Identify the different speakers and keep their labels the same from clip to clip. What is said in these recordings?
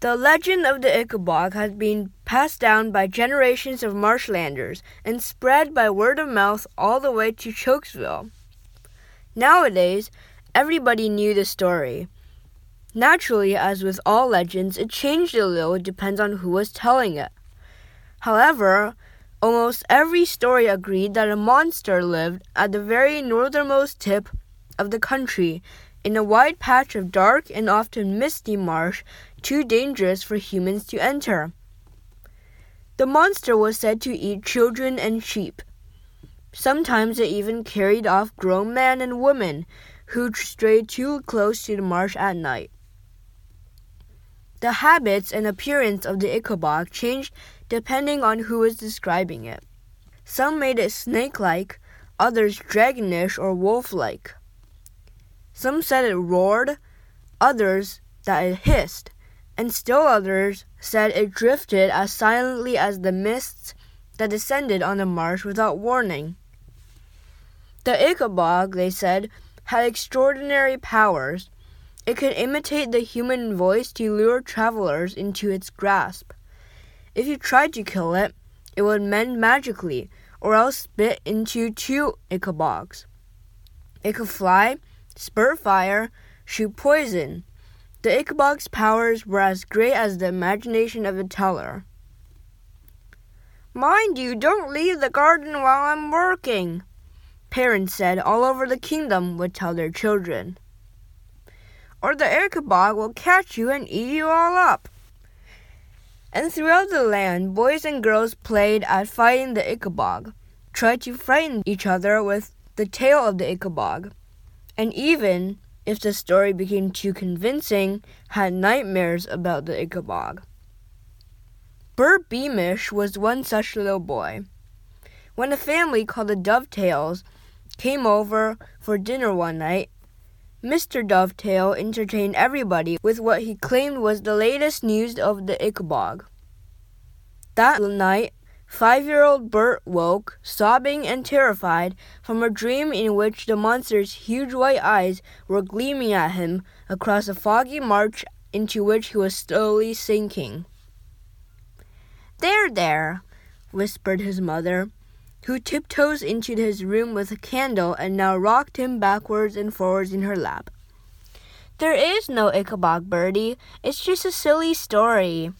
Speaker 1: The legend of the Ickabog has been passed down by generations of marshlanders and spread by word of mouth all the way to Chouxville. Nowadays, everybody knew the story. Naturally, as with all legends, it changed a little, it depends on who was telling it. However, almost every story agreed that a monster lived at the very northernmost tip of the country in a wide patch of dark and often misty marsh too dangerous for humans to enter. The monster was said to eat children and sheep. Sometimes it even carried off grown men and women who strayed too close to the marsh at night. The habits and appearance of the Ickabog changed depending on who was describing it. Some made it snake like, others dragonish or wolf like. Some said it roared, others that it hissed, and still others said it drifted as silently as the mists that descended on the marsh without warning. The Ickabog, they said, had extraordinary powers. It could imitate the human voice to lure travelers into its grasp. If you tried to kill it, it would mend magically, or else spit into two Ickabogs. It could fly, spurt fire, shoot poison, the Ickabog's powers were as great as the imagination of the teller. Mind you, don't leave the garden while I'm working, parents said all over the kingdom would tell their children. Or the Ickabog will catch you and eat you all up. And throughout the land, boys and girls played at fighting the Ickabog, tried to frighten each other with the tail of the Ickabog, and even if the story became too convincing, had nightmares about the Ickabog. Bert Beamish was one such little boy. When a family called the Dovetails came over for dinner one night, Mr. Dovetail entertained everybody with what he claimed was the latest news of the Ickabog. That night, Five year old Bert woke, sobbing and terrified, from a dream in which the monster's huge white eyes were gleaming at him across a foggy marsh into which he was slowly sinking. There, there, whispered his mother, who tiptoes into his room with a candle and now rocked him backwards and forwards in her lap. There is no Ickabog, Bertie. It's just a silly story.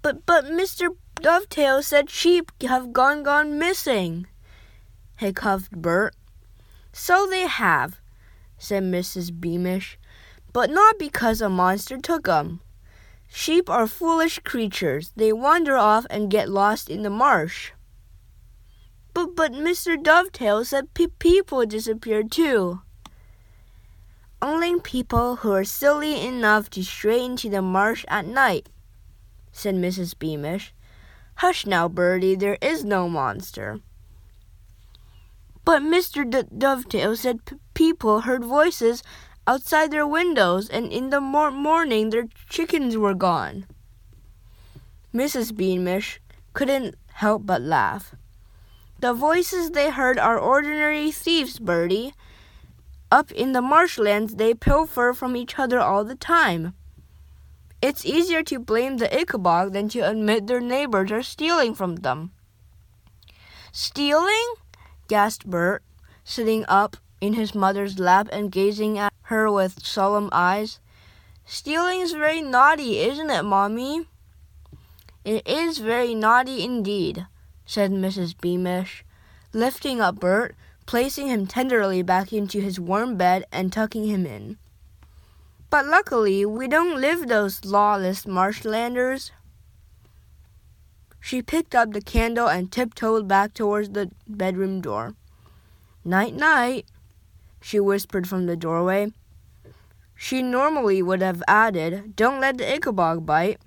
Speaker 1: But, but, Mr. Dovetail said sheep have gone gone missing, hiccuped Bert. So they have, said Mrs. Beamish, but not because a monster took 'em. Sheep are foolish creatures. They wander off and get lost in the marsh. But but Mr. Dovetail said pe- people disappeared too. Only people who are silly enough to stray into the marsh at night, said Mrs. Beamish. Hush now, Bertie, there is no monster. But Mr. D- Dovetail said p- people heard voices outside their windows, and in the mor- morning their chickens were gone. Mrs. Beamish couldn't help but laugh. The voices they heard are ordinary thieves, Bertie. Up in the marshlands, they pilfer from each other all the time. It's easier to blame the Ickabog than to admit their neighbors are stealing from them. Stealing? gasped Bert, sitting up in his mother's lap and gazing at her with solemn eyes. Stealing is very naughty, isn't it, Mommy? It is very naughty indeed, said Mrs. Beamish, lifting up Bert, placing him tenderly back into his warm bed and tucking him in. But luckily, we don't live those lawless marshlanders. She picked up the candle and tiptoed back towards the bedroom door. Night, night, she whispered from the doorway. She normally would have added, Don't let the Ickabog bite,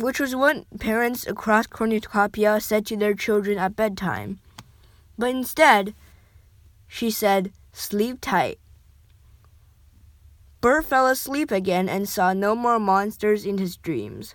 Speaker 1: which was what parents across Cornucopia said to their children at bedtime. But instead, she said, Sleep tight. Bert fell asleep again and saw no more monsters in his dreams.